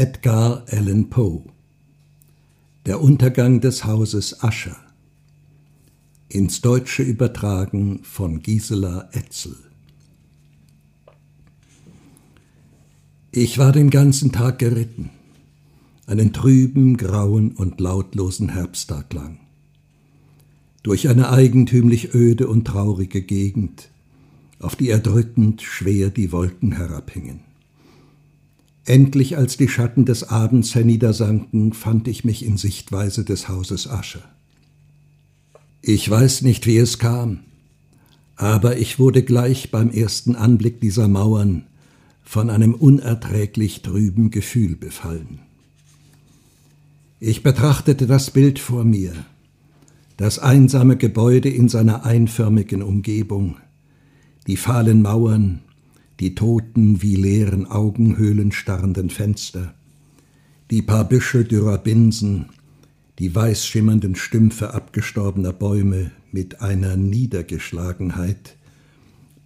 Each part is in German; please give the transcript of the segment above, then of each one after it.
Edgar Allan Poe Der Untergang des Hauses Ascher ins Deutsche übertragen von Gisela Etzel Ich war den ganzen Tag geritten, einen trüben, grauen und lautlosen Herbsttag lang. Durch eine eigentümlich öde und traurige Gegend, auf die erdrückend schwer die Wolken herabhingen. Endlich, als die Schatten des Abends herniedersanken, fand ich mich in Sichtweise des Hauses Asche. Ich weiß nicht, wie es kam, aber ich wurde gleich beim ersten Anblick dieser Mauern von einem unerträglich trüben Gefühl befallen. Ich betrachtete das Bild vor mir, das einsame Gebäude in seiner einförmigen Umgebung, die fahlen Mauern, die toten, wie leeren Augenhöhlen starrenden Fenster, die paar Büsche dürrer Binsen, die weiß schimmernden Stümpfe abgestorbener Bäume mit einer Niedergeschlagenheit,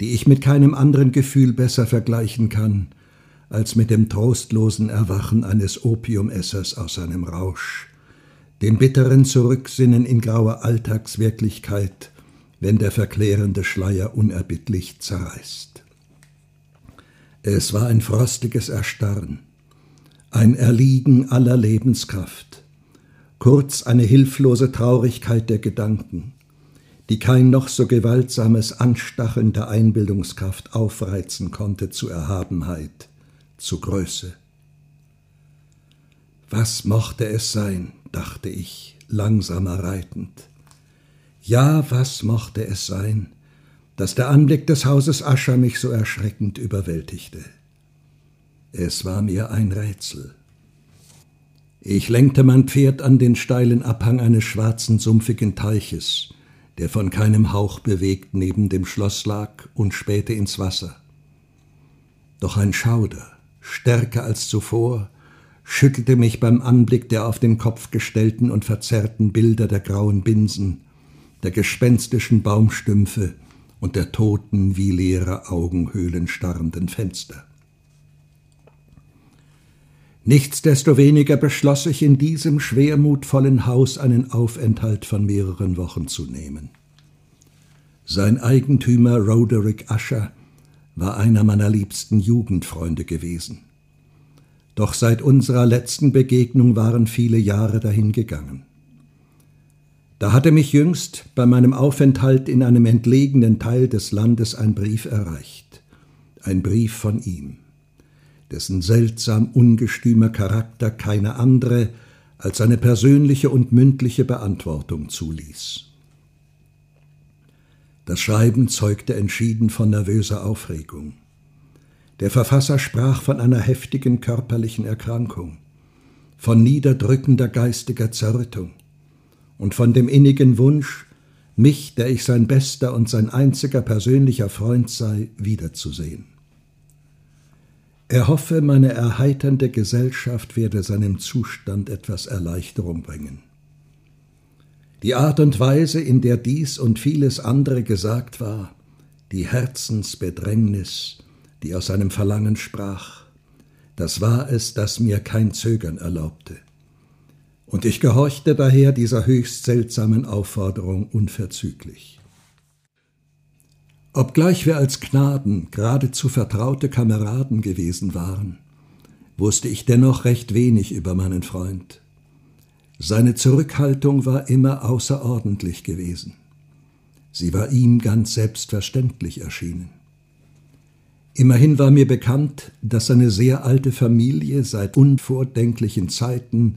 die ich mit keinem anderen Gefühl besser vergleichen kann, als mit dem trostlosen Erwachen eines Opiumessers aus seinem Rausch, dem bitteren Zurücksinnen in grauer Alltagswirklichkeit, wenn der verklärende Schleier unerbittlich zerreißt. Es war ein frostiges Erstarren, ein Erliegen aller Lebenskraft, kurz eine hilflose Traurigkeit der Gedanken, die kein noch so gewaltsames Anstacheln der Einbildungskraft aufreizen konnte zu Erhabenheit, zu Größe. Was mochte es sein, dachte ich, langsamer reitend. Ja, was mochte es sein, dass der Anblick des Hauses Ascher mich so erschreckend überwältigte. Es war mir ein Rätsel. Ich lenkte mein Pferd an den steilen Abhang eines schwarzen, sumpfigen Teiches, der von keinem Hauch bewegt neben dem Schloss lag, und spähte ins Wasser. Doch ein Schauder, stärker als zuvor, schüttelte mich beim Anblick der auf den Kopf gestellten und verzerrten Bilder der grauen Binsen, der gespenstischen Baumstümpfe und der toten, wie leere Augenhöhlen starrenden Fenster. Nichtsdestoweniger beschloss ich in diesem schwermutvollen Haus einen Aufenthalt von mehreren Wochen zu nehmen. Sein Eigentümer Roderick Usher war einer meiner liebsten Jugendfreunde gewesen. Doch seit unserer letzten Begegnung waren viele Jahre dahingegangen. Da hatte mich jüngst bei meinem Aufenthalt in einem entlegenen Teil des Landes ein Brief erreicht, ein Brief von ihm, dessen seltsam ungestümer Charakter keine andere als eine persönliche und mündliche Beantwortung zuließ. Das Schreiben zeugte entschieden von nervöser Aufregung. Der Verfasser sprach von einer heftigen körperlichen Erkrankung, von niederdrückender geistiger Zerrüttung, und von dem innigen Wunsch, mich, der ich sein bester und sein einziger persönlicher Freund sei, wiederzusehen. Er hoffe, meine erheiternde Gesellschaft werde seinem Zustand etwas Erleichterung bringen. Die Art und Weise, in der dies und vieles andere gesagt war, die Herzensbedrängnis, die aus seinem Verlangen sprach, das war es, das mir kein Zögern erlaubte und ich gehorchte daher dieser höchst seltsamen Aufforderung unverzüglich. Obgleich wir als Knaben geradezu vertraute Kameraden gewesen waren, wusste ich dennoch recht wenig über meinen Freund. Seine Zurückhaltung war immer außerordentlich gewesen. Sie war ihm ganz selbstverständlich erschienen. Immerhin war mir bekannt, dass seine sehr alte Familie seit unvordenklichen Zeiten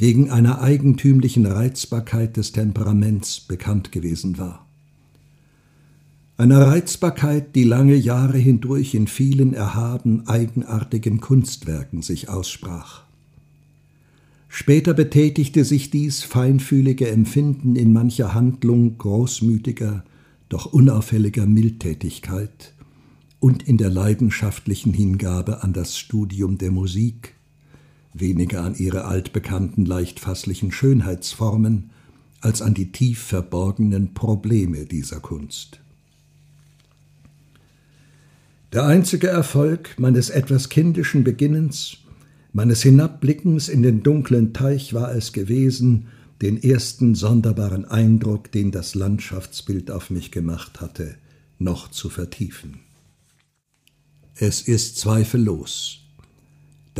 wegen einer eigentümlichen Reizbarkeit des Temperaments bekannt gewesen war. Einer Reizbarkeit, die lange Jahre hindurch in vielen erhaben eigenartigen Kunstwerken sich aussprach. Später betätigte sich dies feinfühlige Empfinden in mancher Handlung großmütiger, doch unauffälliger Mildtätigkeit und in der leidenschaftlichen Hingabe an das Studium der Musik, weniger an ihre altbekannten leichtfasslichen Schönheitsformen als an die tief verborgenen Probleme dieser Kunst. Der einzige Erfolg meines etwas kindischen Beginnens Meines Hinabblickens in den dunklen Teich war es gewesen, den ersten sonderbaren Eindruck, den das Landschaftsbild auf mich gemacht hatte, noch zu vertiefen. Es ist zweifellos.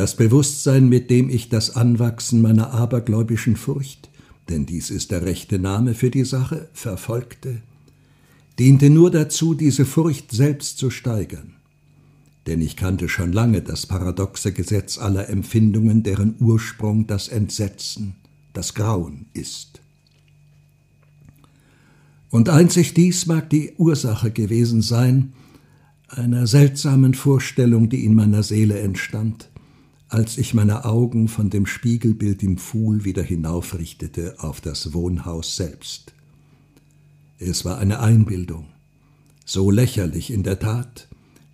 Das Bewusstsein, mit dem ich das Anwachsen meiner abergläubischen Furcht, denn dies ist der rechte Name für die Sache, verfolgte, diente nur dazu, diese Furcht selbst zu steigern. Denn ich kannte schon lange das paradoxe Gesetz aller Empfindungen, deren Ursprung das Entsetzen, das Grauen ist. Und einzig dies mag die Ursache gewesen sein, einer seltsamen Vorstellung, die in meiner Seele entstand, als ich meine Augen von dem Spiegelbild im Pfuhl wieder hinaufrichtete auf das Wohnhaus selbst. Es war eine Einbildung, so lächerlich in der Tat,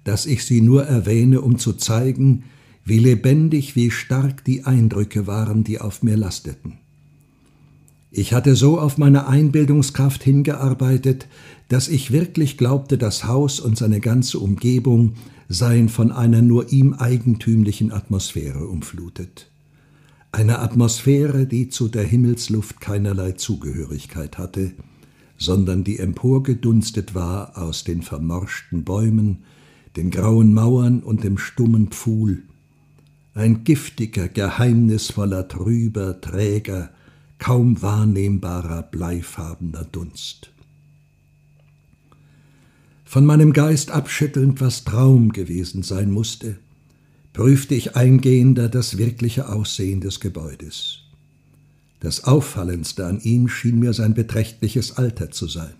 dass ich sie nur erwähne, um zu zeigen, wie lebendig, wie stark die Eindrücke waren, die auf mir lasteten. Ich hatte so auf meine Einbildungskraft hingearbeitet, dass ich wirklich glaubte, das Haus und seine ganze Umgebung seien von einer nur ihm eigentümlichen Atmosphäre umflutet. Eine Atmosphäre, die zu der Himmelsluft keinerlei Zugehörigkeit hatte, sondern die emporgedunstet war aus den vermorschten Bäumen, den grauen Mauern und dem stummen Pfuhl. Ein giftiger, geheimnisvoller, trüber, träger, kaum wahrnehmbarer, bleifarbener Dunst von meinem Geist abschüttelnd, was Traum gewesen sein musste, prüfte ich eingehender das wirkliche Aussehen des Gebäudes. Das Auffallendste an ihm schien mir sein beträchtliches Alter zu sein.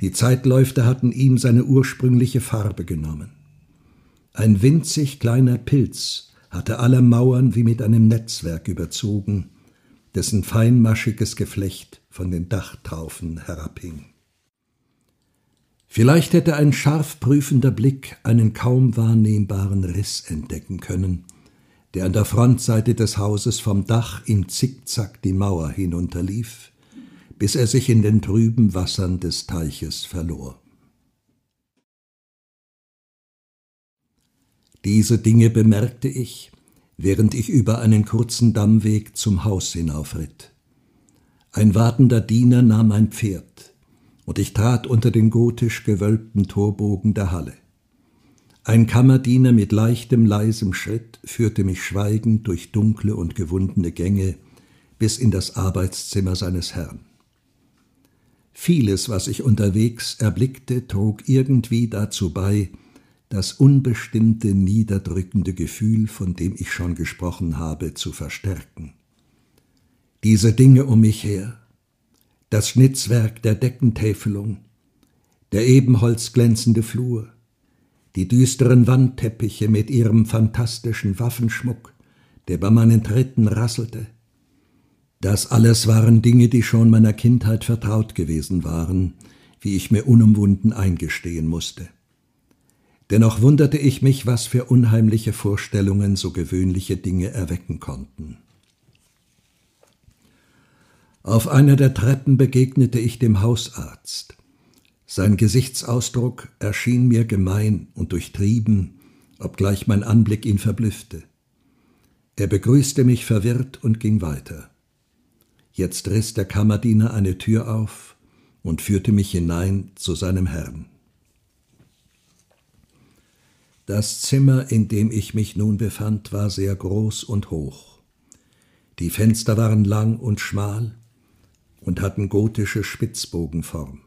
Die Zeitläufte hatten ihm seine ursprüngliche Farbe genommen. Ein winzig kleiner Pilz hatte alle Mauern wie mit einem Netzwerk überzogen, dessen feinmaschiges Geflecht von den Dachtraufen herabhing. Vielleicht hätte ein scharf prüfender Blick einen kaum wahrnehmbaren Riss entdecken können, der an der Frontseite des Hauses vom Dach im Zickzack die Mauer hinunterlief, bis er sich in den trüben Wassern des Teiches verlor. Diese Dinge bemerkte ich, während ich über einen kurzen Dammweg zum Haus hinaufritt. Ein wartender Diener nahm ein Pferd und ich trat unter den gotisch gewölbten Torbogen der Halle. Ein Kammerdiener mit leichtem, leisem Schritt führte mich schweigend durch dunkle und gewundene Gänge bis in das Arbeitszimmer seines Herrn. Vieles, was ich unterwegs erblickte, trug irgendwie dazu bei, das unbestimmte, niederdrückende Gefühl, von dem ich schon gesprochen habe, zu verstärken. Diese Dinge um mich her, das Schnitzwerk der Deckentäfelung, der ebenholzglänzende Flur, die düsteren Wandteppiche mit ihrem fantastischen Waffenschmuck, der bei meinen Tritten rasselte. Das alles waren Dinge, die schon meiner Kindheit vertraut gewesen waren, wie ich mir unumwunden eingestehen musste. Dennoch wunderte ich mich, was für unheimliche Vorstellungen so gewöhnliche Dinge erwecken konnten. Auf einer der Treppen begegnete ich dem Hausarzt. Sein Gesichtsausdruck erschien mir gemein und durchtrieben, obgleich mein Anblick ihn verblüffte. Er begrüßte mich verwirrt und ging weiter. Jetzt riss der Kammerdiener eine Tür auf und führte mich hinein zu seinem Herrn. Das Zimmer, in dem ich mich nun befand, war sehr groß und hoch. Die Fenster waren lang und schmal, und hatten gotische Spitzbogenform.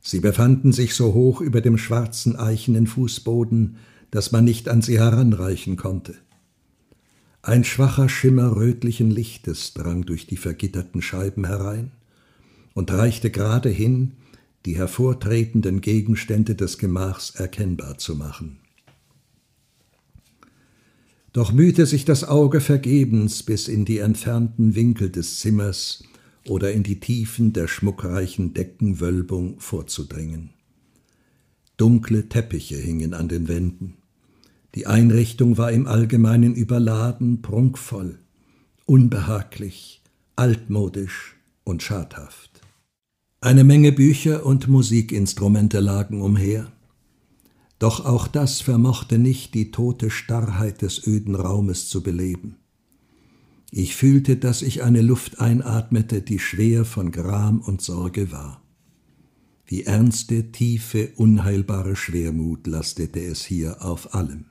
Sie befanden sich so hoch über dem schwarzen eichenen Fußboden, dass man nicht an sie heranreichen konnte. Ein schwacher Schimmer rötlichen Lichtes drang durch die vergitterten Scheiben herein und reichte gerade hin, die hervortretenden Gegenstände des Gemachs erkennbar zu machen. Doch mühte sich das Auge vergebens bis in die entfernten Winkel des Zimmers, oder in die Tiefen der schmuckreichen Deckenwölbung vorzudringen. Dunkle Teppiche hingen an den Wänden. Die Einrichtung war im Allgemeinen überladen, prunkvoll, unbehaglich, altmodisch und schadhaft. Eine Menge Bücher und Musikinstrumente lagen umher. Doch auch das vermochte nicht die tote Starrheit des öden Raumes zu beleben. Ich fühlte, dass ich eine Luft einatmete, die schwer von Gram und Sorge war. Wie ernste, tiefe, unheilbare Schwermut lastete es hier auf allem.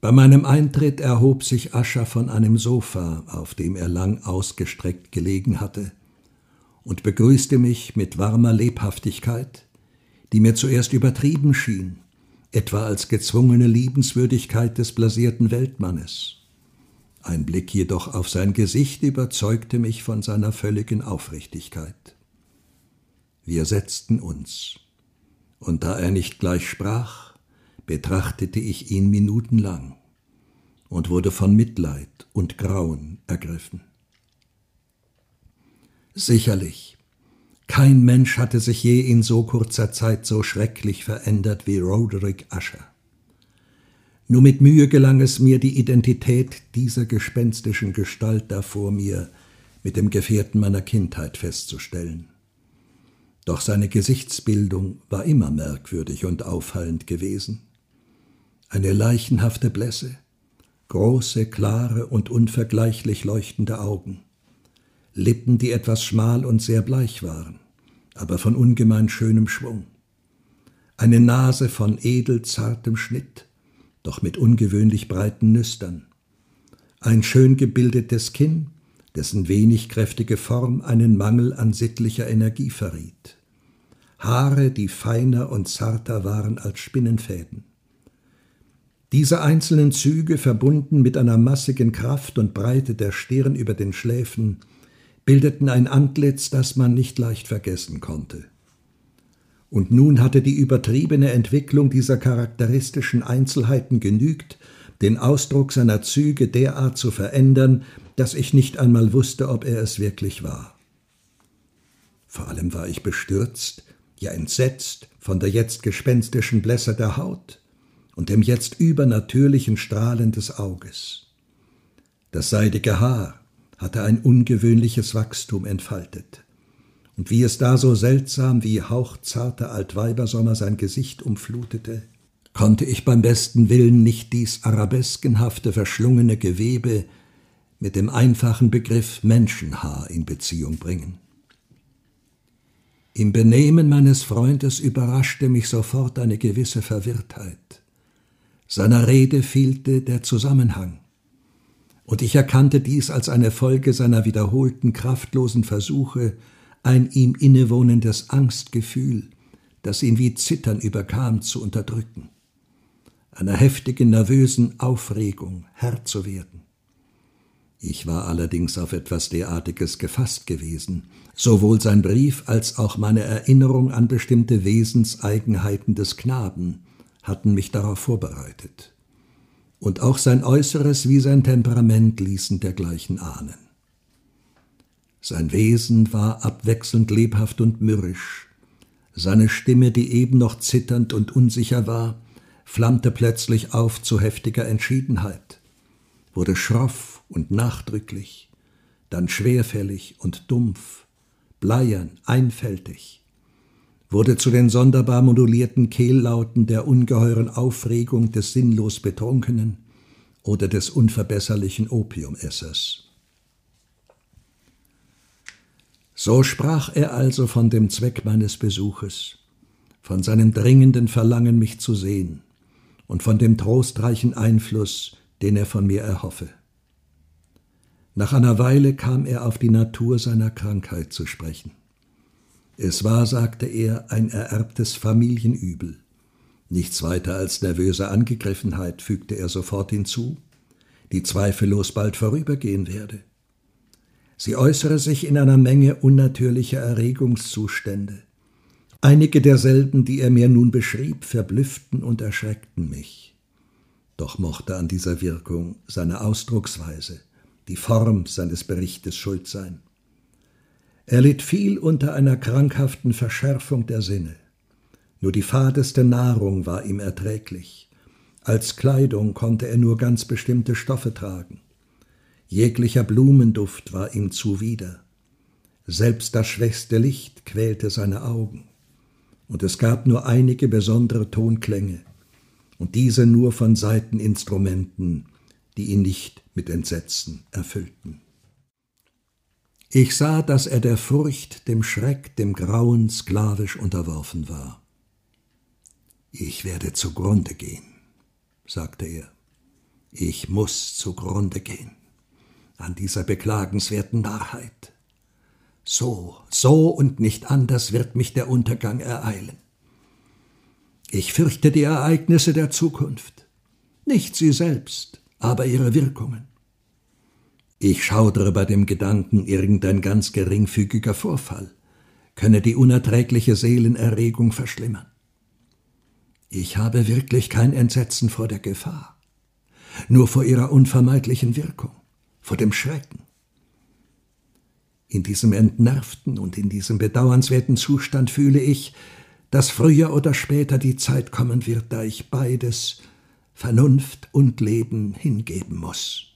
Bei meinem Eintritt erhob sich Ascher von einem Sofa, auf dem er lang ausgestreckt gelegen hatte, und begrüßte mich mit warmer Lebhaftigkeit, die mir zuerst übertrieben schien, etwa als gezwungene Liebenswürdigkeit des blasierten Weltmannes. Ein Blick jedoch auf sein Gesicht überzeugte mich von seiner völligen Aufrichtigkeit. Wir setzten uns, und da er nicht gleich sprach, betrachtete ich ihn minutenlang und wurde von Mitleid und Grauen ergriffen. Sicherlich, kein Mensch hatte sich je in so kurzer Zeit so schrecklich verändert wie Roderick Usher. Nur mit Mühe gelang es mir, die Identität dieser gespenstischen Gestalt da vor mir mit dem Gefährten meiner Kindheit festzustellen. Doch seine Gesichtsbildung war immer merkwürdig und auffallend gewesen. Eine leichenhafte Blässe, große, klare und unvergleichlich leuchtende Augen, Lippen, die etwas schmal und sehr bleich waren, aber von ungemein schönem Schwung. Eine Nase von edel zartem Schnitt, doch mit ungewöhnlich breiten Nüstern. Ein schön gebildetes Kinn, dessen wenig kräftige Form einen Mangel an sittlicher Energie verriet. Haare, die feiner und zarter waren als Spinnenfäden. Diese einzelnen Züge, verbunden mit einer massigen Kraft und Breite der Stirn über den Schläfen, bildeten ein Antlitz, das man nicht leicht vergessen konnte. Und nun hatte die übertriebene Entwicklung dieser charakteristischen Einzelheiten genügt, den Ausdruck seiner Züge derart zu verändern, dass ich nicht einmal wusste, ob er es wirklich war. Vor allem war ich bestürzt, ja entsetzt von der jetzt gespenstischen Blässe der Haut und dem jetzt übernatürlichen Strahlen des Auges. Das seidige Haar, hatte ein ungewöhnliches Wachstum entfaltet. Und wie es da so seltsam wie hauchzarter Altweibersommer sein Gesicht umflutete, konnte ich beim besten Willen nicht dies arabeskenhafte, verschlungene Gewebe mit dem einfachen Begriff Menschenhaar in Beziehung bringen. Im Benehmen meines Freundes überraschte mich sofort eine gewisse Verwirrtheit. Seiner Rede fehlte der Zusammenhang und ich erkannte dies als eine Folge seiner wiederholten kraftlosen Versuche, ein ihm innewohnendes Angstgefühl, das ihn wie Zittern überkam, zu unterdrücken, einer heftigen nervösen Aufregung Herr zu werden. Ich war allerdings auf etwas derartiges gefasst gewesen, sowohl sein Brief als auch meine Erinnerung an bestimmte Wesenseigenheiten des Knaben hatten mich darauf vorbereitet und auch sein Äußeres wie sein Temperament ließen dergleichen ahnen. Sein Wesen war abwechselnd lebhaft und mürrisch. Seine Stimme, die eben noch zitternd und unsicher war, flammte plötzlich auf zu heftiger Entschiedenheit, wurde schroff und nachdrücklich, dann schwerfällig und dumpf, bleiern, einfältig, wurde zu den sonderbar modulierten Kehllauten der ungeheuren Aufregung des sinnlos Betrunkenen oder des unverbesserlichen Opiumessers. So sprach er also von dem Zweck meines Besuches, von seinem dringenden Verlangen, mich zu sehen, und von dem trostreichen Einfluss, den er von mir erhoffe. Nach einer Weile kam er auf die Natur seiner Krankheit zu sprechen. Es war, sagte er, ein ererbtes Familienübel. Nichts weiter als nervöse Angegriffenheit, fügte er sofort hinzu, die zweifellos bald vorübergehen werde. Sie äußere sich in einer Menge unnatürlicher Erregungszustände. Einige derselben, die er mir nun beschrieb, verblüfften und erschreckten mich. Doch mochte an dieser Wirkung seine Ausdrucksweise, die Form seines Berichtes schuld sein. Er litt viel unter einer krankhaften Verschärfung der Sinne. Nur die fadeste Nahrung war ihm erträglich. Als Kleidung konnte er nur ganz bestimmte Stoffe tragen. Jeglicher Blumenduft war ihm zuwider. Selbst das schwächste Licht quälte seine Augen. und es gab nur einige besondere Tonklänge, und diese nur von Saiteninstrumenten, die ihn nicht mit Entsetzen erfüllten. Ich sah, dass er der Furcht, dem Schreck, dem Grauen sklavisch unterworfen war. Ich werde zugrunde gehen, sagte er. Ich muss zugrunde gehen an dieser beklagenswerten Narrheit. So, so und nicht anders wird mich der Untergang ereilen. Ich fürchte die Ereignisse der Zukunft, nicht sie selbst, aber ihre Wirkungen. Ich schaudere bei dem Gedanken, irgendein ganz geringfügiger Vorfall könne die unerträgliche Seelenerregung verschlimmern. Ich habe wirklich kein Entsetzen vor der Gefahr, nur vor ihrer unvermeidlichen Wirkung, vor dem Schrecken. In diesem entnervten und in diesem bedauernswerten Zustand fühle ich, dass früher oder später die Zeit kommen wird, da ich beides, Vernunft und Leben, hingeben muss.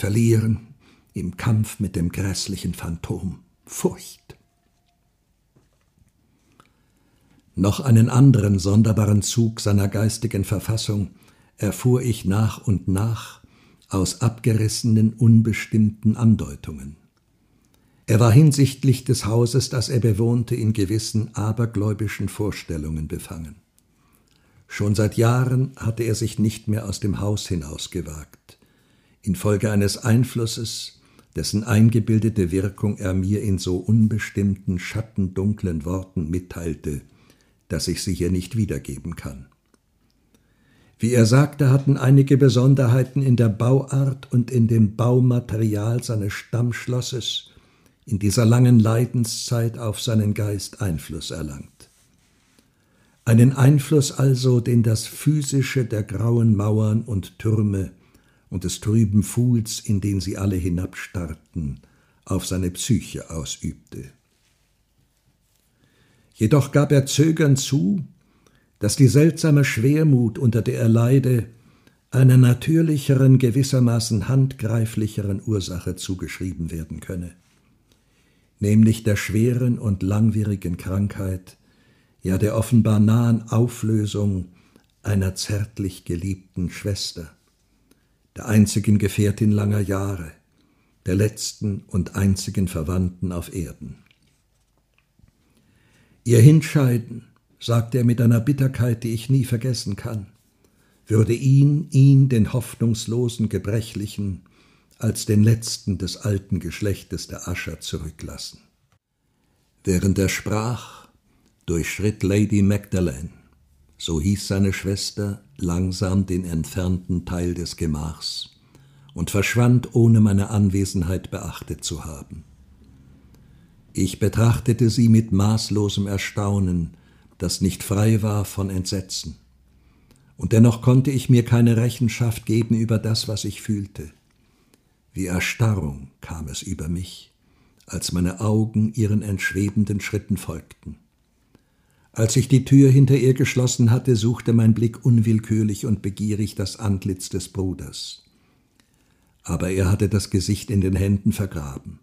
Verlieren im Kampf mit dem grässlichen Phantom, Furcht. Noch einen anderen sonderbaren Zug seiner geistigen Verfassung erfuhr ich nach und nach aus abgerissenen, unbestimmten Andeutungen. Er war hinsichtlich des Hauses, das er bewohnte, in gewissen abergläubischen Vorstellungen befangen. Schon seit Jahren hatte er sich nicht mehr aus dem Haus hinausgewagt, infolge eines Einflusses, dessen eingebildete Wirkung er mir in so unbestimmten, schattendunklen Worten mitteilte, dass ich sie hier nicht wiedergeben kann. Wie er sagte, hatten einige Besonderheiten in der Bauart und in dem Baumaterial seines Stammschlosses in dieser langen Leidenszeit auf seinen Geist Einfluss erlangt. Einen Einfluss also, den das Physische der grauen Mauern und Türme und des trüben Pfuhls, in den sie alle hinabstarrten, auf seine Psyche ausübte. Jedoch gab er zögernd zu, dass die seltsame Schwermut, unter der er leide, einer natürlicheren, gewissermaßen handgreiflicheren Ursache zugeschrieben werden könne nämlich der schweren und langwierigen Krankheit, ja der offenbar nahen Auflösung einer zärtlich geliebten Schwester, der einzigen Gefährtin langer Jahre, der letzten und einzigen Verwandten auf Erden. Ihr Hinscheiden, sagte er mit einer Bitterkeit, die ich nie vergessen kann, würde ihn, ihn, den hoffnungslosen, gebrechlichen, als den letzten des alten Geschlechtes der Ascher zurücklassen. Während er sprach, durchschritt Lady Magdalene, so hieß seine Schwester, langsam den entfernten Teil des Gemachs und verschwand, ohne meine Anwesenheit beachtet zu haben. Ich betrachtete sie mit maßlosem Erstaunen, das nicht frei war von Entsetzen. Und dennoch konnte ich mir keine Rechenschaft geben über das, was ich fühlte. Wie Erstarrung kam es über mich, als meine Augen ihren entschwebenden Schritten folgten. Als ich die Tür hinter ihr geschlossen hatte, suchte mein Blick unwillkürlich und begierig das Antlitz des Bruders. Aber er hatte das Gesicht in den Händen vergraben,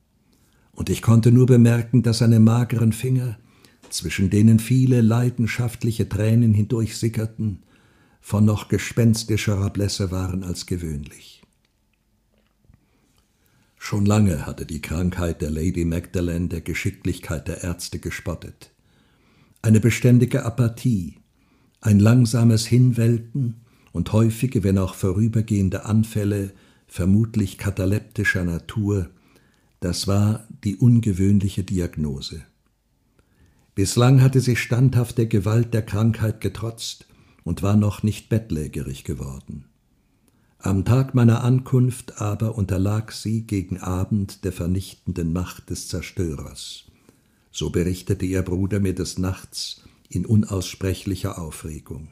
und ich konnte nur bemerken, dass seine mageren Finger, zwischen denen viele leidenschaftliche Tränen hindurchsickerten, von noch gespenstischerer Blässe waren als gewöhnlich. Schon lange hatte die Krankheit der Lady Magdalene der Geschicklichkeit der Ärzte gespottet. Eine beständige Apathie, ein langsames Hinwelken und häufige, wenn auch vorübergehende Anfälle, vermutlich kataleptischer Natur, das war die ungewöhnliche Diagnose. Bislang hatte sie standhaft der Gewalt der Krankheit getrotzt und war noch nicht bettlägerig geworden. Am Tag meiner Ankunft aber unterlag sie gegen Abend der vernichtenden Macht des Zerstörers. So berichtete ihr Bruder mir des Nachts in unaussprechlicher Aufregung.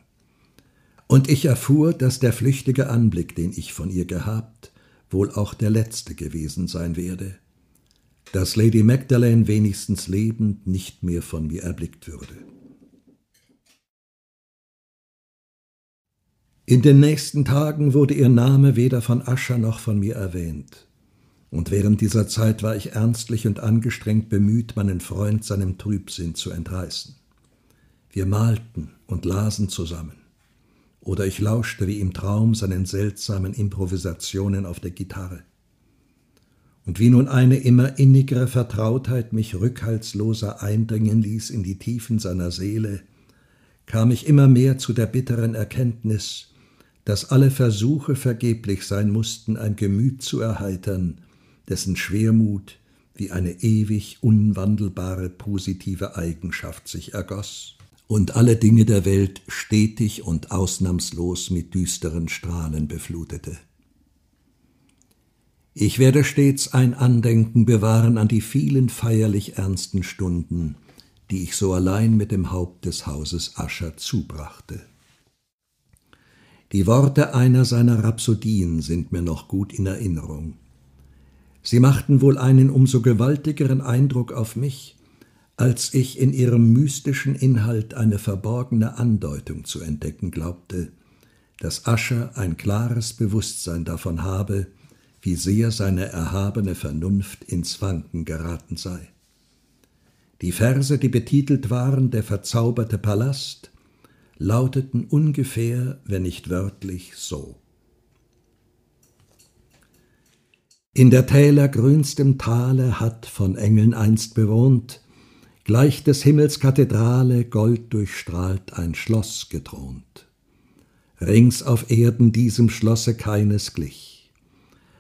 Und ich erfuhr, dass der flüchtige Anblick, den ich von ihr gehabt, wohl auch der letzte gewesen sein werde, dass Lady Magdalene wenigstens lebend nicht mehr von mir erblickt würde. In den nächsten Tagen wurde ihr Name weder von Ascher noch von mir erwähnt. Und während dieser Zeit war ich ernstlich und angestrengt bemüht, meinen Freund seinem Trübsinn zu entreißen. Wir malten und lasen zusammen. Oder ich lauschte wie im Traum seinen seltsamen Improvisationen auf der Gitarre. Und wie nun eine immer innigere Vertrautheit mich rückhaltsloser eindringen ließ in die Tiefen seiner Seele, kam ich immer mehr zu der bitteren Erkenntnis, dass alle Versuche vergeblich sein mussten, ein Gemüt zu erheitern, dessen Schwermut wie eine ewig unwandelbare positive Eigenschaft sich ergoss und alle Dinge der Welt stetig und ausnahmslos mit düsteren Strahlen beflutete. Ich werde stets ein Andenken bewahren an die vielen feierlich ernsten Stunden, die ich so allein mit dem Haupt des Hauses Ascher zubrachte. Die Worte einer seiner Rhapsodien sind mir noch gut in Erinnerung. Sie machten wohl einen umso gewaltigeren Eindruck auf mich, als ich in ihrem mystischen Inhalt eine verborgene Andeutung zu entdecken glaubte, dass Ascher ein klares Bewusstsein davon habe, wie sehr seine erhabene Vernunft ins Wanken geraten sei. Die Verse, die betitelt waren Der verzauberte Palast, lauteten ungefähr, wenn nicht wörtlich, so. In der Täler grünstem Tale hat von Engeln einst bewohnt, gleich des Himmels Kathedrale gold durchstrahlt ein Schloss gethront. Rings auf Erden diesem Schlosse keines glich,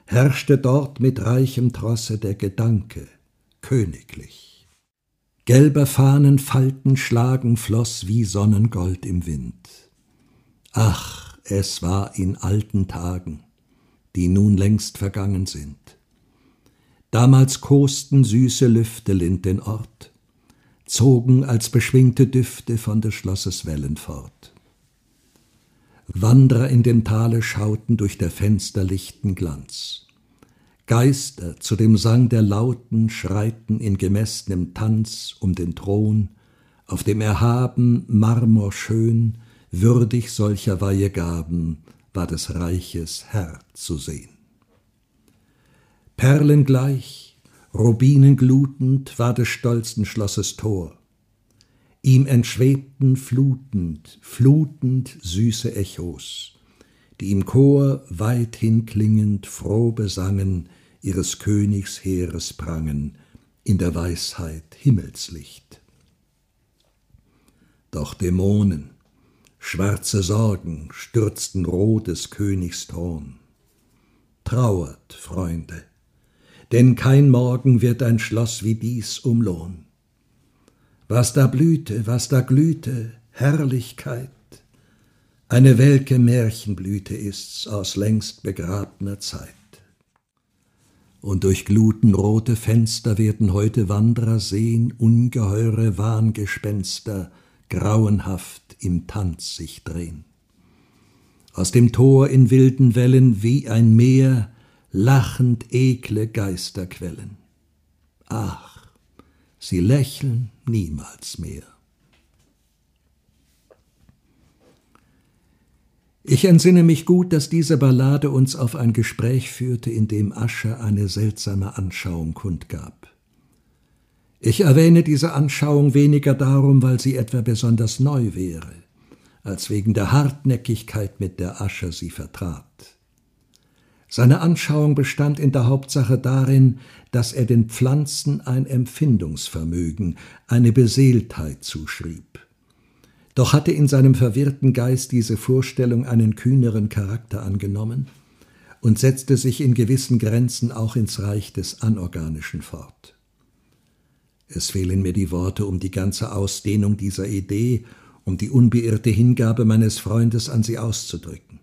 herrschte dort mit reichem Trosse der Gedanke, königlich. Gelber Fahnen Falten schlagen floß wie Sonnengold im Wind. Ach, es war in alten Tagen, die nun längst vergangen sind. Damals kosten süße Lüfte lind den Ort, zogen als beschwingte Düfte von des Schlosses Wellen fort. Wanderer in dem Tale schauten durch der Fenster lichten Glanz. Geister zu dem Sang der Lauten schreiten in gemessnem Tanz um den Thron, auf dem erhaben Marmor schön, würdig solcher Weihegaben, war des Reiches Herr zu sehn. Perlengleich, rubinenglutend war des stolzen Schlosses Tor. Ihm entschwebten flutend, flutend süße Echos, die im Chor weithin klingend froh besangen, ihres Königs Heeres prangen, in der Weisheit Himmelslicht. Doch Dämonen, schwarze Sorgen stürzten roh des Königs Thron. Trauert, Freunde, denn kein Morgen wird ein Schloss wie dies umlohn. Was da blühte, was da glühte, Herrlichkeit, eine welke Märchenblüte ist's aus längst begrabner Zeit und durch glutenrote Fenster werden heute Wanderer sehen ungeheure Wahngespenster grauenhaft im Tanz sich drehen. Aus dem Tor in wilden Wellen wie ein Meer lachend ekle Geister quellen. Ach, sie lächeln niemals mehr. Ich entsinne mich gut, dass diese Ballade uns auf ein Gespräch führte, in dem Ascher eine seltsame Anschauung kundgab. Ich erwähne diese Anschauung weniger darum, weil sie etwa besonders neu wäre, als wegen der Hartnäckigkeit, mit der Ascher sie vertrat. Seine Anschauung bestand in der Hauptsache darin, dass er den Pflanzen ein Empfindungsvermögen, eine Beseeltheit zuschrieb. Doch hatte in seinem verwirrten Geist diese Vorstellung einen kühneren Charakter angenommen und setzte sich in gewissen Grenzen auch ins Reich des Anorganischen fort. Es fehlen mir die Worte, um die ganze Ausdehnung dieser Idee, um die unbeirrte Hingabe meines Freundes an sie auszudrücken.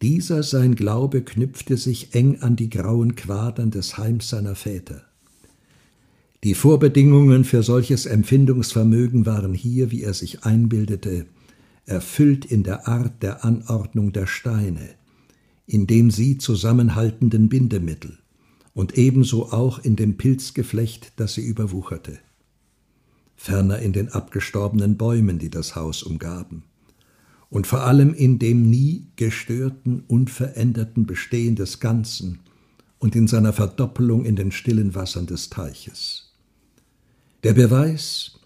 Dieser sein Glaube knüpfte sich eng an die grauen Quadern des Heims seiner Väter. Die Vorbedingungen für solches Empfindungsvermögen waren hier, wie er sich einbildete, erfüllt in der Art der Anordnung der Steine, in dem sie zusammenhaltenden Bindemittel und ebenso auch in dem Pilzgeflecht, das sie überwucherte. Ferner in den abgestorbenen Bäumen, die das Haus umgaben, und vor allem in dem nie gestörten, unveränderten Bestehen des Ganzen und in seiner Verdoppelung in den stillen Wassern des Teiches. Der Beweis,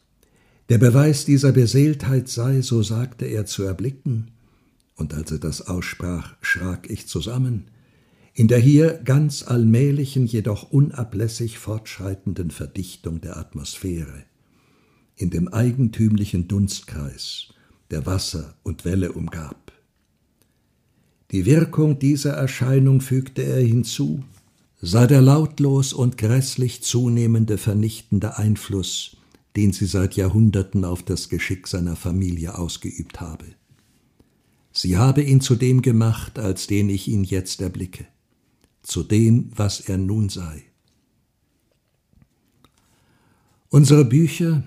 Der Beweis dieser Beseeltheit sei, so sagte er, zu erblicken, und als er das aussprach, schrak ich zusammen, in der hier ganz allmählichen, jedoch unablässig fortschreitenden Verdichtung der Atmosphäre, in dem eigentümlichen Dunstkreis, der Wasser und Welle umgab. Die Wirkung dieser Erscheinung fügte er hinzu, sei der lautlos und grässlich zunehmende vernichtende Einfluss, den sie seit Jahrhunderten auf das Geschick seiner Familie ausgeübt habe. Sie habe ihn zu dem gemacht, als den ich ihn jetzt erblicke, zu dem, was er nun sei. Unsere Bücher,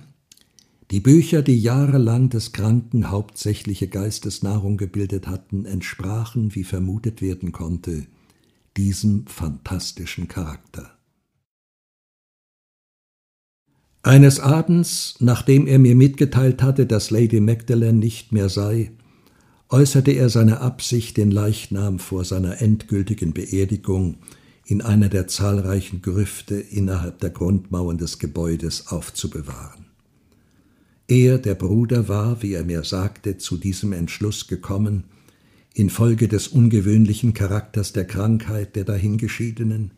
die Bücher, die jahrelang des Kranken hauptsächliche Geistesnahrung gebildet hatten, entsprachen, wie vermutet werden konnte, diesem fantastischen Charakter. Eines Abends, nachdem er mir mitgeteilt hatte, dass Lady Magdalen nicht mehr sei, äußerte er seine Absicht, den Leichnam vor seiner endgültigen Beerdigung in einer der zahlreichen Grüfte innerhalb der Grundmauern des Gebäudes aufzubewahren. Er, der Bruder, war, wie er mir sagte, zu diesem Entschluss gekommen, infolge des ungewöhnlichen Charakters der Krankheit der Dahingeschiedenen,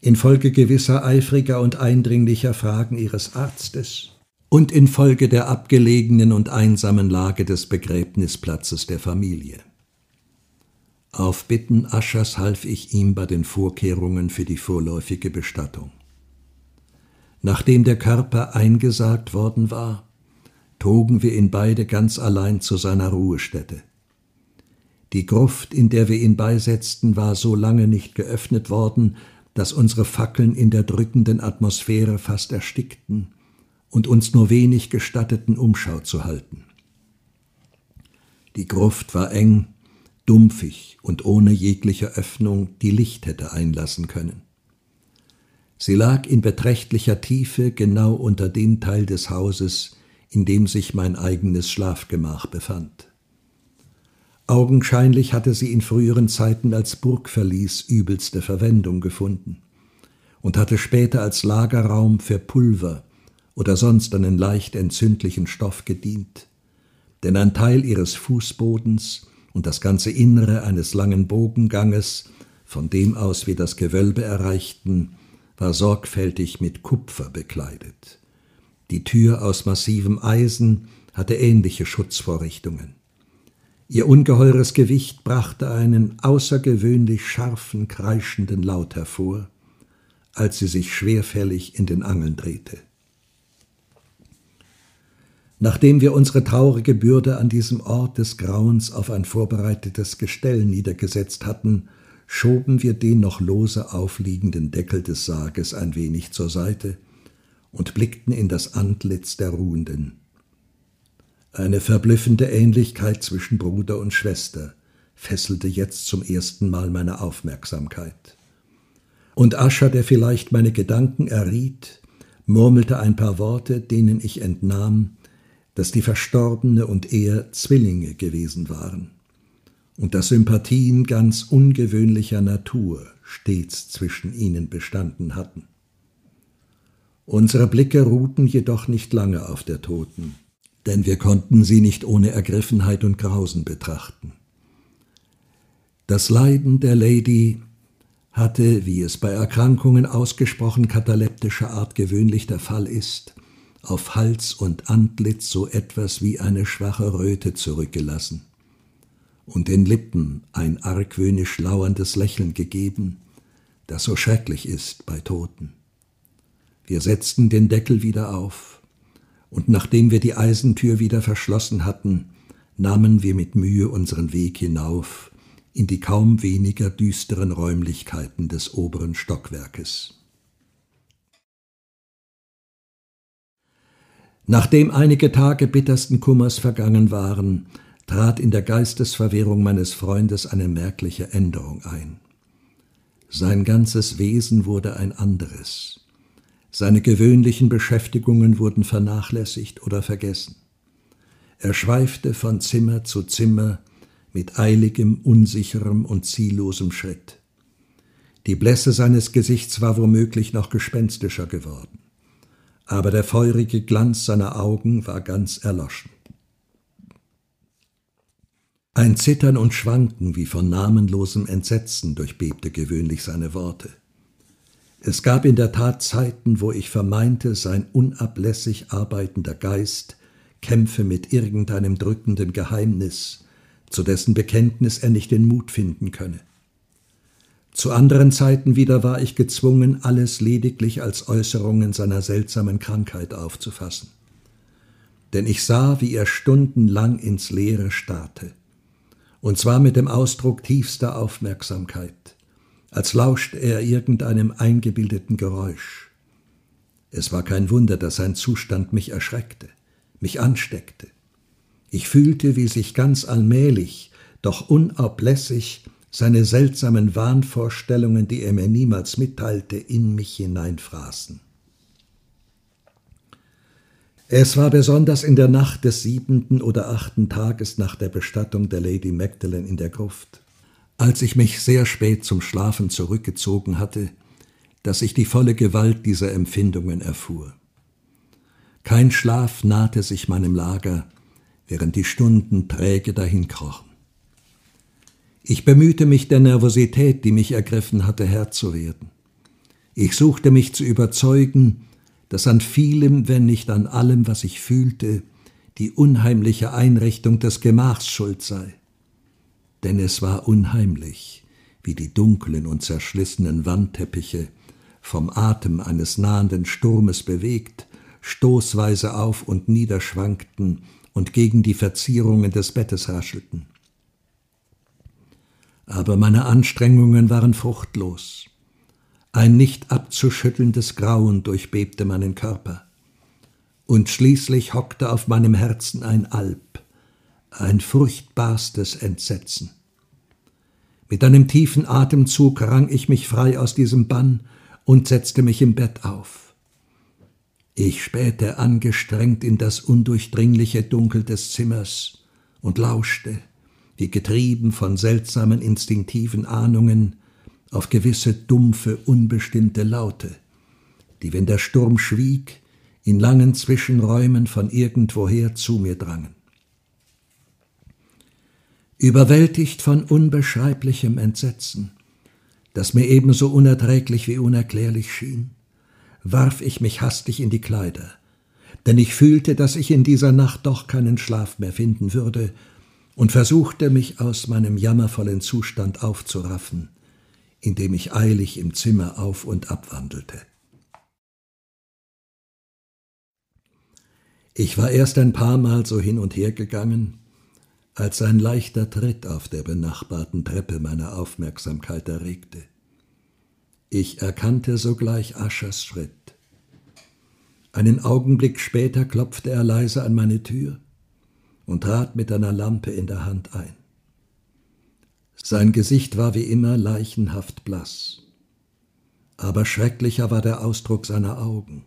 infolge gewisser eifriger und eindringlicher Fragen ihres Arztes und infolge der abgelegenen und einsamen Lage des Begräbnisplatzes der Familie. Auf Bitten Aschers half ich ihm bei den Vorkehrungen für die vorläufige Bestattung. Nachdem der Körper eingesagt worden war, trugen wir ihn beide ganz allein zu seiner Ruhestätte. Die Gruft, in der wir ihn beisetzten, war so lange nicht geöffnet worden, dass unsere Fackeln in der drückenden Atmosphäre fast erstickten und uns nur wenig gestatteten, Umschau zu halten. Die Gruft war eng, dumpfig und ohne jegliche Öffnung, die Licht hätte einlassen können. Sie lag in beträchtlicher Tiefe genau unter dem Teil des Hauses, in dem sich mein eigenes Schlafgemach befand. Augenscheinlich hatte sie in früheren Zeiten als Burgverlies übelste Verwendung gefunden und hatte später als Lagerraum für Pulver oder sonst einen leicht entzündlichen Stoff gedient, denn ein Teil ihres Fußbodens und das ganze Innere eines langen Bogenganges, von dem aus wir das Gewölbe erreichten, war sorgfältig mit Kupfer bekleidet. Die Tür aus massivem Eisen hatte ähnliche Schutzvorrichtungen. Ihr ungeheures Gewicht brachte einen außergewöhnlich scharfen, kreischenden Laut hervor, als sie sich schwerfällig in den Angeln drehte. Nachdem wir unsere traurige Bürde an diesem Ort des Grauens auf ein vorbereitetes Gestell niedergesetzt hatten, schoben wir den noch lose aufliegenden Deckel des Sarges ein wenig zur Seite und blickten in das Antlitz der Ruhenden. Eine verblüffende Ähnlichkeit zwischen Bruder und Schwester fesselte jetzt zum ersten Mal meine Aufmerksamkeit. Und Ascher, der vielleicht meine Gedanken erriet, murmelte ein paar Worte, denen ich entnahm, dass die Verstorbene und er Zwillinge gewesen waren und dass Sympathien ganz ungewöhnlicher Natur stets zwischen ihnen bestanden hatten. Unsere Blicke ruhten jedoch nicht lange auf der Toten, denn wir konnten sie nicht ohne Ergriffenheit und Grausen betrachten. Das Leiden der Lady hatte, wie es bei Erkrankungen ausgesprochen kataleptischer Art gewöhnlich der Fall ist, auf Hals und Antlitz so etwas wie eine schwache Röte zurückgelassen und den Lippen ein argwöhnisch lauerndes Lächeln gegeben, das so schrecklich ist bei Toten. Wir setzten den Deckel wieder auf, und nachdem wir die Eisentür wieder verschlossen hatten, nahmen wir mit Mühe unseren Weg hinauf in die kaum weniger düsteren Räumlichkeiten des oberen Stockwerkes. Nachdem einige Tage bittersten Kummers vergangen waren, trat in der Geistesverwirrung meines Freundes eine merkliche Änderung ein. Sein ganzes Wesen wurde ein anderes. Seine gewöhnlichen Beschäftigungen wurden vernachlässigt oder vergessen. Er schweifte von Zimmer zu Zimmer mit eiligem, unsicherem und ziellosem Schritt. Die Blässe seines Gesichts war womöglich noch gespenstischer geworden. Aber der feurige Glanz seiner Augen war ganz erloschen. Ein Zittern und Schwanken wie von namenlosem Entsetzen durchbebte gewöhnlich seine Worte. Es gab in der Tat Zeiten, wo ich vermeinte, sein unablässig arbeitender Geist kämpfe mit irgendeinem drückenden Geheimnis, zu dessen Bekenntnis er nicht den Mut finden könne. Zu anderen Zeiten wieder war ich gezwungen, alles lediglich als Äußerungen seiner seltsamen Krankheit aufzufassen. Denn ich sah, wie er stundenlang ins Leere starrte, und zwar mit dem Ausdruck tiefster Aufmerksamkeit, als lauschte er irgendeinem eingebildeten Geräusch. Es war kein Wunder, dass sein Zustand mich erschreckte, mich ansteckte. Ich fühlte, wie sich ganz allmählich, doch unablässig seine seltsamen Wahnvorstellungen, die er mir niemals mitteilte, in mich hineinfraßen. Es war besonders in der Nacht des siebenten oder achten Tages nach der Bestattung der Lady Magdalen in der Gruft, als ich mich sehr spät zum Schlafen zurückgezogen hatte, dass ich die volle Gewalt dieser Empfindungen erfuhr. Kein Schlaf nahte sich meinem Lager, während die Stunden träge dahinkrochen. Ich bemühte mich der Nervosität, die mich ergriffen hatte, Herr zu werden. Ich suchte mich zu überzeugen, dass an vielem, wenn nicht an allem, was ich fühlte, die unheimliche Einrichtung des Gemachs schuld sei. Denn es war unheimlich, wie die dunklen und zerschlissenen Wandteppiche, vom Atem eines nahenden Sturmes bewegt, stoßweise auf und niederschwankten und gegen die Verzierungen des Bettes raschelten aber meine Anstrengungen waren fruchtlos. Ein nicht abzuschüttelndes Grauen durchbebte meinen Körper. Und schließlich hockte auf meinem Herzen ein Alp, ein furchtbarstes Entsetzen. Mit einem tiefen Atemzug rang ich mich frei aus diesem Bann und setzte mich im Bett auf. Ich spähte angestrengt in das undurchdringliche Dunkel des Zimmers und lauschte wie getrieben von seltsamen instinktiven Ahnungen, auf gewisse dumpfe, unbestimmte Laute, die, wenn der Sturm schwieg, in langen Zwischenräumen von irgendwoher zu mir drangen. Überwältigt von unbeschreiblichem Entsetzen, das mir ebenso unerträglich wie unerklärlich schien, warf ich mich hastig in die Kleider, denn ich fühlte, dass ich in dieser Nacht doch keinen Schlaf mehr finden würde und versuchte mich aus meinem jammervollen Zustand aufzuraffen, indem ich eilig im Zimmer auf und ab wandelte. Ich war erst ein paar Mal so hin und her gegangen, als ein leichter Tritt auf der benachbarten Treppe meine Aufmerksamkeit erregte. Ich erkannte sogleich Aschers Schritt. Einen Augenblick später klopfte er leise an meine Tür und trat mit einer Lampe in der Hand ein. Sein Gesicht war wie immer leichenhaft blass, aber schrecklicher war der Ausdruck seiner Augen.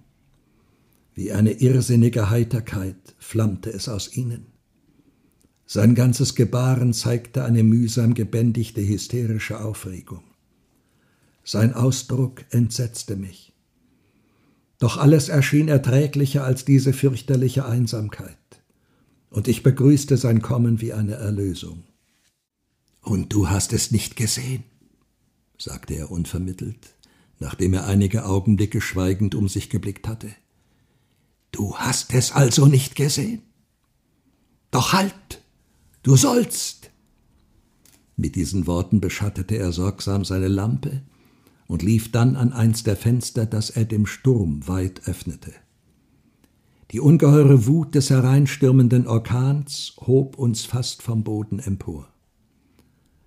Wie eine irrsinnige Heiterkeit flammte es aus ihnen. Sein ganzes Gebaren zeigte eine mühsam gebändigte hysterische Aufregung. Sein Ausdruck entsetzte mich. Doch alles erschien erträglicher als diese fürchterliche Einsamkeit und ich begrüßte sein Kommen wie eine Erlösung. Und du hast es nicht gesehen, sagte er unvermittelt, nachdem er einige Augenblicke schweigend um sich geblickt hatte. Du hast es also nicht gesehen? Doch halt, du sollst. Mit diesen Worten beschattete er sorgsam seine Lampe und lief dann an eins der Fenster, das er dem Sturm weit öffnete. Die ungeheure Wut des hereinstürmenden Orkans hob uns fast vom Boden empor.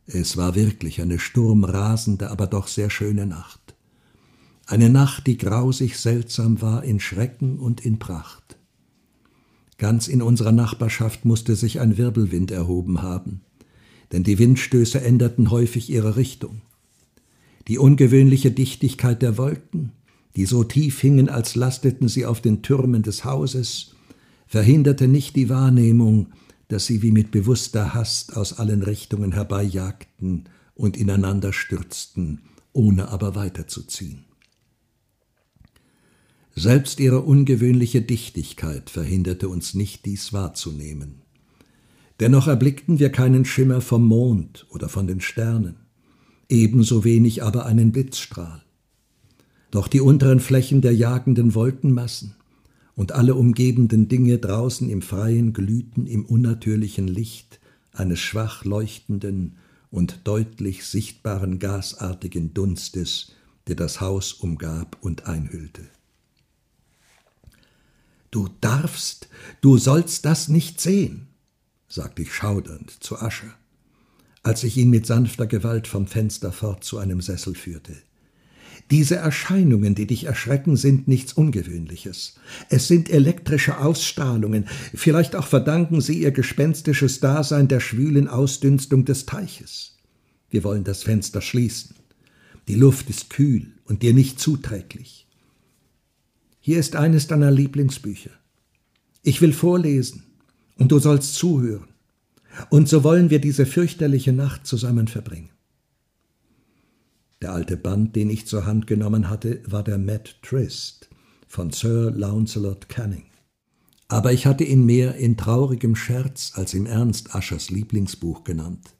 Es war wirklich eine sturmrasende, aber doch sehr schöne Nacht. Eine Nacht, die grausig seltsam war in Schrecken und in Pracht. Ganz in unserer Nachbarschaft musste sich ein Wirbelwind erhoben haben, denn die Windstöße änderten häufig ihre Richtung. Die ungewöhnliche Dichtigkeit der Wolken, die so tief hingen, als lasteten sie auf den Türmen des Hauses, verhinderte nicht die Wahrnehmung, dass sie wie mit bewusster Hast aus allen Richtungen herbeijagten und ineinander stürzten, ohne aber weiterzuziehen. Selbst ihre ungewöhnliche Dichtigkeit verhinderte uns nicht, dies wahrzunehmen. Dennoch erblickten wir keinen Schimmer vom Mond oder von den Sternen, ebenso wenig aber einen Blitzstrahl. Doch die unteren Flächen der jagenden Wolkenmassen und alle umgebenden Dinge draußen im Freien glühten im unnatürlichen Licht eines schwach leuchtenden und deutlich sichtbaren gasartigen Dunstes, der das Haus umgab und einhüllte. Du darfst, du sollst das nicht sehen, sagte ich schaudernd zu Ascher, als ich ihn mit sanfter Gewalt vom Fenster fort zu einem Sessel führte. Diese Erscheinungen, die dich erschrecken, sind nichts Ungewöhnliches. Es sind elektrische Ausstrahlungen, vielleicht auch verdanken sie ihr gespenstisches Dasein der schwülen Ausdünstung des Teiches. Wir wollen das Fenster schließen. Die Luft ist kühl und dir nicht zuträglich. Hier ist eines deiner Lieblingsbücher. Ich will vorlesen, und du sollst zuhören. Und so wollen wir diese fürchterliche Nacht zusammen verbringen. Der alte Band, den ich zur Hand genommen hatte, war der Mad Trist von Sir Launcelot Canning. Aber ich hatte ihn mehr in traurigem Scherz als im Ernst Aschers Lieblingsbuch genannt.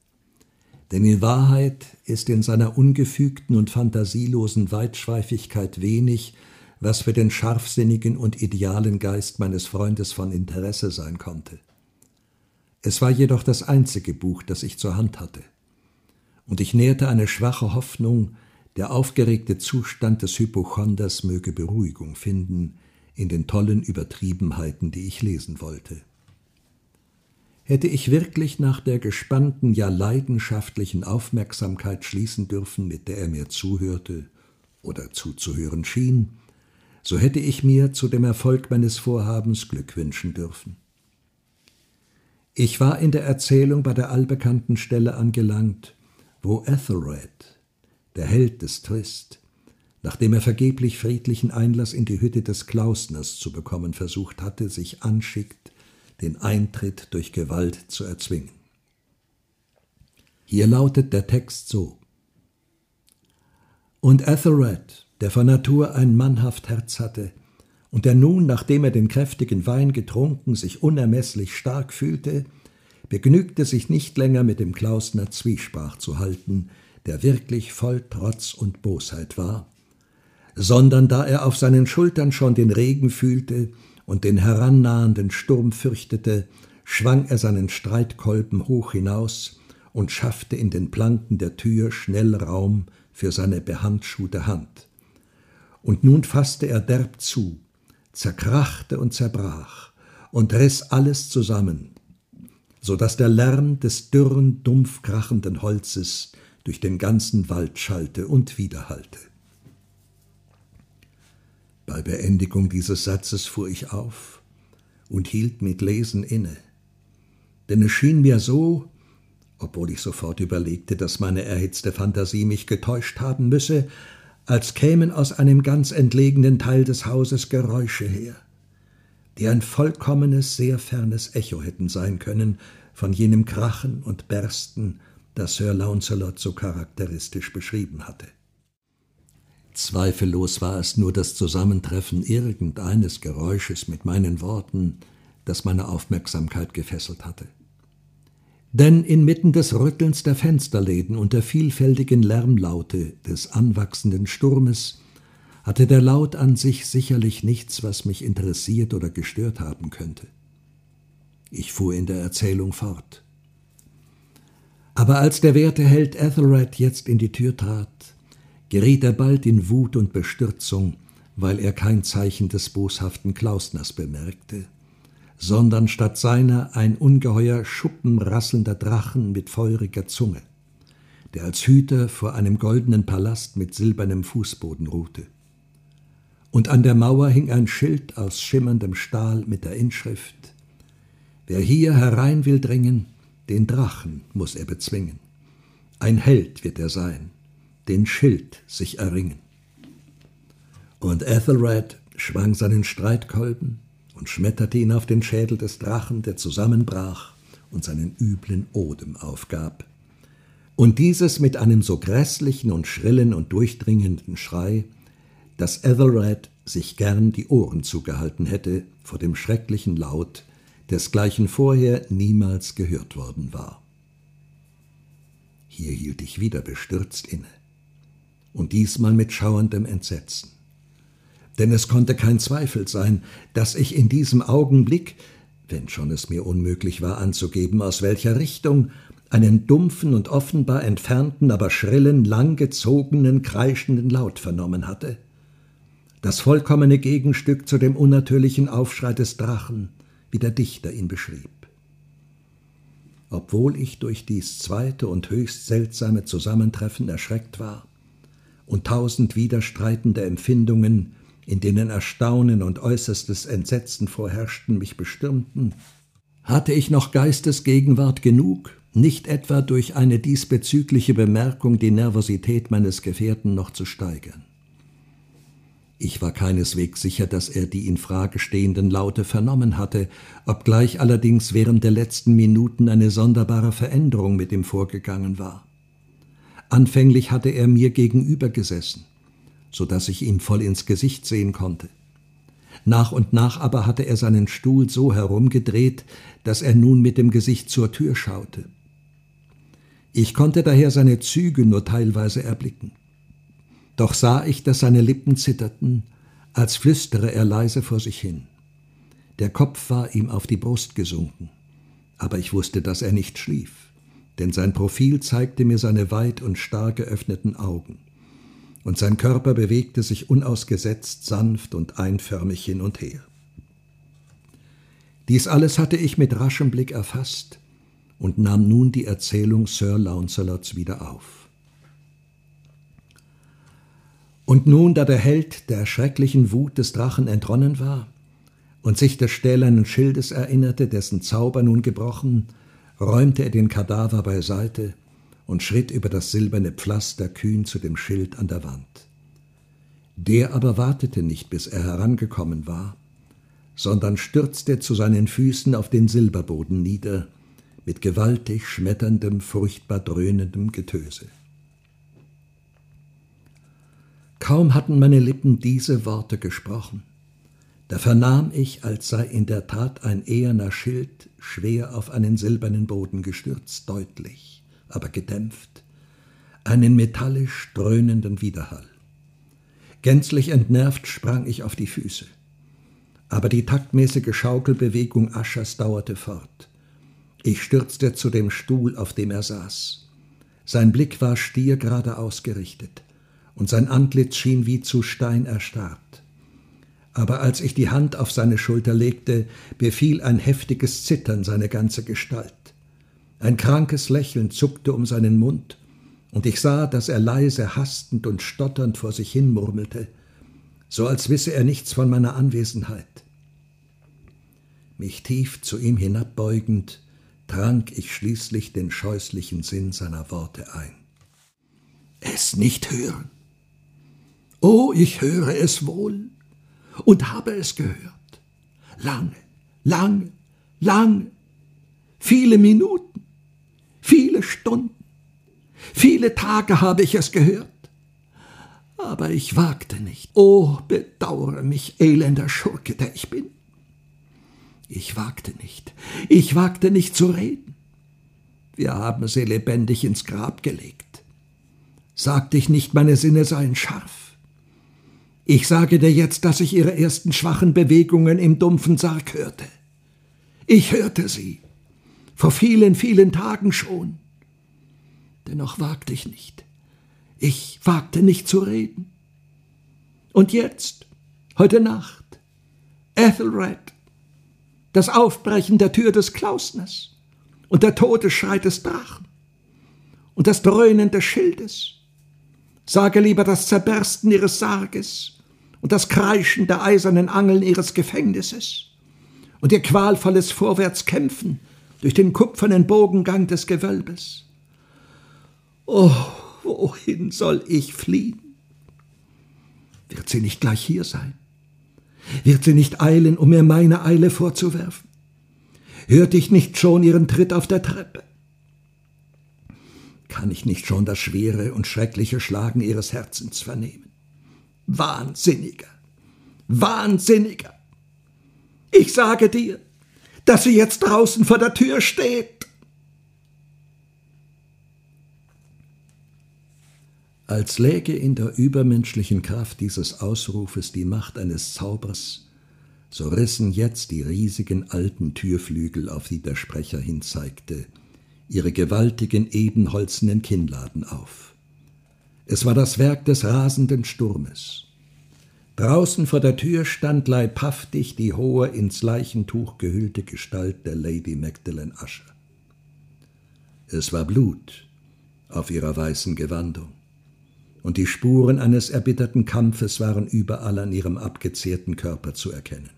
Denn in Wahrheit ist in seiner ungefügten und fantasielosen Weitschweifigkeit wenig, was für den scharfsinnigen und idealen Geist meines Freundes von Interesse sein konnte. Es war jedoch das einzige Buch, das ich zur Hand hatte und ich nährte eine schwache Hoffnung, der aufgeregte Zustand des Hypochonders möge Beruhigung finden in den tollen Übertriebenheiten, die ich lesen wollte. Hätte ich wirklich nach der gespannten, ja leidenschaftlichen Aufmerksamkeit schließen dürfen, mit der er mir zuhörte oder zuzuhören schien, so hätte ich mir zu dem Erfolg meines Vorhabens Glück wünschen dürfen. Ich war in der Erzählung bei der allbekannten Stelle angelangt, wo Ethelred, der Held des Trist, nachdem er vergeblich friedlichen Einlass in die Hütte des Klausners zu bekommen versucht hatte, sich anschickt, den Eintritt durch Gewalt zu erzwingen. Hier lautet der Text so Und Ethelred, der von Natur ein mannhaft Herz hatte, und der nun, nachdem er den kräftigen Wein getrunken, sich unermeßlich stark fühlte, begnügte sich nicht länger mit dem Klausner Zwiesprach zu halten, der wirklich voll Trotz und Bosheit war, sondern da er auf seinen Schultern schon den Regen fühlte und den herannahenden Sturm fürchtete, schwang er seinen Streitkolben hoch hinaus und schaffte in den Planken der Tür schnell Raum für seine behandschuhte Hand. Und nun fasste er derb zu, zerkrachte und zerbrach und riss alles zusammen, so dass der Lärm des dürren, dumpf krachenden Holzes durch den ganzen Wald schallte und widerhallte. Bei Beendigung dieses Satzes fuhr ich auf und hielt mit Lesen inne, denn es schien mir so, obwohl ich sofort überlegte, dass meine erhitzte Fantasie mich getäuscht haben müsse, als kämen aus einem ganz entlegenen Teil des Hauses Geräusche her die ein vollkommenes, sehr fernes Echo hätten sein können von jenem Krachen und Bersten, das Sir Launcelot so charakteristisch beschrieben hatte. Zweifellos war es nur das Zusammentreffen irgendeines Geräusches mit meinen Worten, das meine Aufmerksamkeit gefesselt hatte. Denn inmitten des Rüttelns der Fensterläden und der vielfältigen Lärmlaute des anwachsenden Sturmes hatte der Laut an sich sicherlich nichts, was mich interessiert oder gestört haben könnte. Ich fuhr in der Erzählung fort. Aber als der werte Held Ethelred jetzt in die Tür trat, geriet er bald in Wut und Bestürzung, weil er kein Zeichen des boshaften Klausners bemerkte, sondern statt seiner ein ungeheuer schuppenrasselnder Drachen mit feuriger Zunge, der als Hüter vor einem goldenen Palast mit silbernem Fußboden ruhte und an der Mauer hing ein Schild aus schimmerndem Stahl mit der Inschrift Wer hier herein will dringen, den Drachen muss er bezwingen. Ein Held wird er sein, den Schild sich erringen. Und Ethelred schwang seinen Streitkolben und schmetterte ihn auf den Schädel des Drachen, der zusammenbrach und seinen üblen Odem aufgab. Und dieses mit einem so grässlichen und schrillen und durchdringenden Schrei, dass Ethelred sich gern die Ohren zugehalten hätte vor dem schrecklichen Laut, desgleichen vorher niemals gehört worden war. Hier hielt ich wieder bestürzt inne, und diesmal mit schauerndem Entsetzen. Denn es konnte kein Zweifel sein, dass ich in diesem Augenblick, wenn schon es mir unmöglich war anzugeben, aus welcher Richtung, einen dumpfen und offenbar entfernten, aber schrillen, langgezogenen, kreischenden Laut vernommen hatte. Das vollkommene Gegenstück zu dem unnatürlichen Aufschrei des Drachen, wie der Dichter ihn beschrieb. Obwohl ich durch dies zweite und höchst seltsame Zusammentreffen erschreckt war und tausend widerstreitende Empfindungen, in denen Erstaunen und äußerstes Entsetzen vorherrschten, mich bestürmten, hatte ich noch Geistesgegenwart genug, nicht etwa durch eine diesbezügliche Bemerkung die Nervosität meines Gefährten noch zu steigern. Ich war keineswegs sicher, dass er die in Frage stehenden Laute vernommen hatte, obgleich allerdings während der letzten Minuten eine sonderbare Veränderung mit ihm vorgegangen war. Anfänglich hatte er mir gegenüber gesessen, so dass ich ihm voll ins Gesicht sehen konnte. Nach und nach aber hatte er seinen Stuhl so herumgedreht, dass er nun mit dem Gesicht zur Tür schaute. Ich konnte daher seine Züge nur teilweise erblicken. Doch sah ich, dass seine Lippen zitterten, als flüstere er leise vor sich hin. Der Kopf war ihm auf die Brust gesunken, aber ich wusste, dass er nicht schlief, denn sein Profil zeigte mir seine weit und stark geöffneten Augen, und sein Körper bewegte sich unausgesetzt sanft und einförmig hin und her. Dies alles hatte ich mit raschem Blick erfasst, und nahm nun die Erzählung Sir Launcelots wieder auf. Und nun, da der Held der schrecklichen Wut des Drachen entronnen war und sich des stählernen Schildes erinnerte, dessen Zauber nun gebrochen, räumte er den Kadaver beiseite und schritt über das silberne Pflaster kühn zu dem Schild an der Wand. Der aber wartete nicht, bis er herangekommen war, sondern stürzte zu seinen Füßen auf den Silberboden nieder mit gewaltig schmetterndem, furchtbar dröhnendem Getöse. Kaum hatten meine Lippen diese Worte gesprochen, da vernahm ich, als sei in der Tat ein eherner Schild schwer auf einen silbernen Boden gestürzt, deutlich, aber gedämpft, einen metallisch dröhnenden Widerhall. Gänzlich entnervt sprang ich auf die Füße. Aber die taktmäßige Schaukelbewegung Aschers dauerte fort. Ich stürzte zu dem Stuhl, auf dem er saß. Sein Blick war stiergerade ausgerichtet, und sein Antlitz schien wie zu Stein erstarrt. Aber als ich die Hand auf seine Schulter legte, befiel ein heftiges Zittern seine ganze Gestalt. Ein krankes Lächeln zuckte um seinen Mund, und ich sah, dass er leise, hastend und stotternd vor sich hin murmelte, so als wisse er nichts von meiner Anwesenheit. Mich tief zu ihm hinabbeugend, trank ich schließlich den scheußlichen Sinn seiner Worte ein. Es nicht hören. Oh, ich höre es wohl und habe es gehört. Lange, lange, lange, viele Minuten, viele Stunden, viele Tage habe ich es gehört. Aber ich wagte nicht. Oh, bedauere mich, elender Schurke, der ich bin. Ich wagte nicht, ich wagte nicht zu reden. Wir haben sie lebendig ins Grab gelegt. Sagte ich nicht, meine Sinne seien scharf. Ich sage dir jetzt, dass ich ihre ersten schwachen Bewegungen im dumpfen Sarg hörte. Ich hörte sie. Vor vielen, vielen Tagen schon. Dennoch wagte ich nicht. Ich wagte nicht zu reden. Und jetzt, heute Nacht, Ethelred, das Aufbrechen der Tür des Klausners und der Todesschrei des Drachen und das Dröhnen des Schildes. Sage lieber das Zerbersten ihres Sarges und das Kreischen der eisernen Angeln ihres Gefängnisses und ihr qualvolles Vorwärtskämpfen durch den kupfernen Bogengang des Gewölbes. Oh, wohin soll ich fliehen? Wird sie nicht gleich hier sein? Wird sie nicht eilen, um mir meine Eile vorzuwerfen? Hörte ich nicht schon ihren Tritt auf der Treppe? Kann ich nicht schon das schwere und schreckliche Schlagen ihres Herzens vernehmen? Wahnsinniger! Wahnsinniger! Ich sage dir, dass sie jetzt draußen vor der Tür steht. Als läge in der übermenschlichen Kraft dieses Ausrufes die Macht eines Zaubers, so rissen jetzt die riesigen alten Türflügel, auf die der Sprecher hinzeigte, ihre gewaltigen ebenholzenen Kinnladen auf. Es war das Werk des rasenden Sturmes. Draußen vor der Tür stand leibhaftig die hohe, ins Leichentuch gehüllte Gestalt der Lady Magdalen Usher. Es war Blut auf ihrer weißen Gewandung, und die Spuren eines erbitterten Kampfes waren überall an ihrem abgezehrten Körper zu erkennen.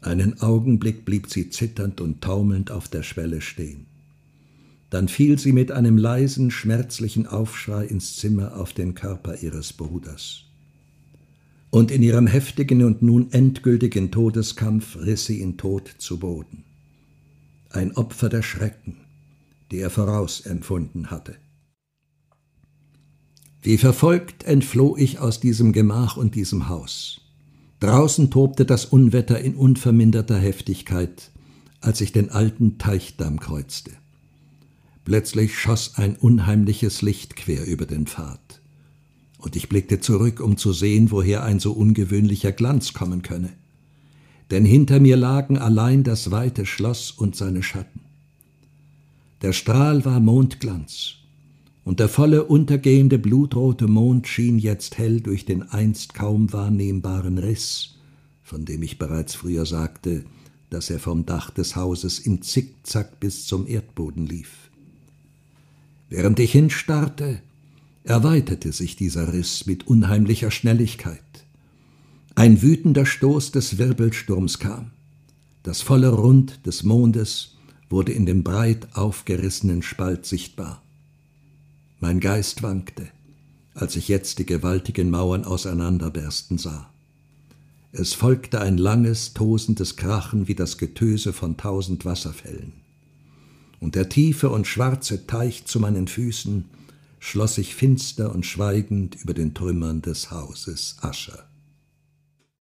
Einen Augenblick blieb sie zitternd und taumelnd auf der Schwelle stehen. Dann fiel sie mit einem leisen, schmerzlichen Aufschrei ins Zimmer auf den Körper ihres Bruders und in ihrem heftigen und nun endgültigen Todeskampf riss sie ihn tot zu Boden. Ein Opfer der Schrecken, die er vorausempfunden hatte. Wie verfolgt entfloh ich aus diesem Gemach und diesem Haus. Draußen tobte das Unwetter in unverminderter Heftigkeit, als ich den alten Teichdamm kreuzte. Plötzlich schoss ein unheimliches Licht quer über den Pfad und ich blickte zurück, um zu sehen, woher ein so ungewöhnlicher Glanz kommen könne. Denn hinter mir lagen allein das weite Schloss und seine Schatten. Der Strahl war Mondglanz, und der volle untergehende blutrote Mond schien jetzt hell durch den einst kaum wahrnehmbaren Riss, von dem ich bereits früher sagte, dass er vom Dach des Hauses im Zickzack bis zum Erdboden lief. Während ich hinstarrte, erweiterte sich dieser Riss mit unheimlicher Schnelligkeit. Ein wütender Stoß des Wirbelsturms kam. Das volle Rund des Mondes wurde in dem breit aufgerissenen Spalt sichtbar. Mein Geist wankte, als ich jetzt die gewaltigen Mauern auseinanderbersten sah. Es folgte ein langes, tosendes Krachen wie das Getöse von tausend Wasserfällen. Und der tiefe und schwarze Teich zu meinen Füßen schloss sich finster und schweigend über den Trümmern des Hauses Ascher.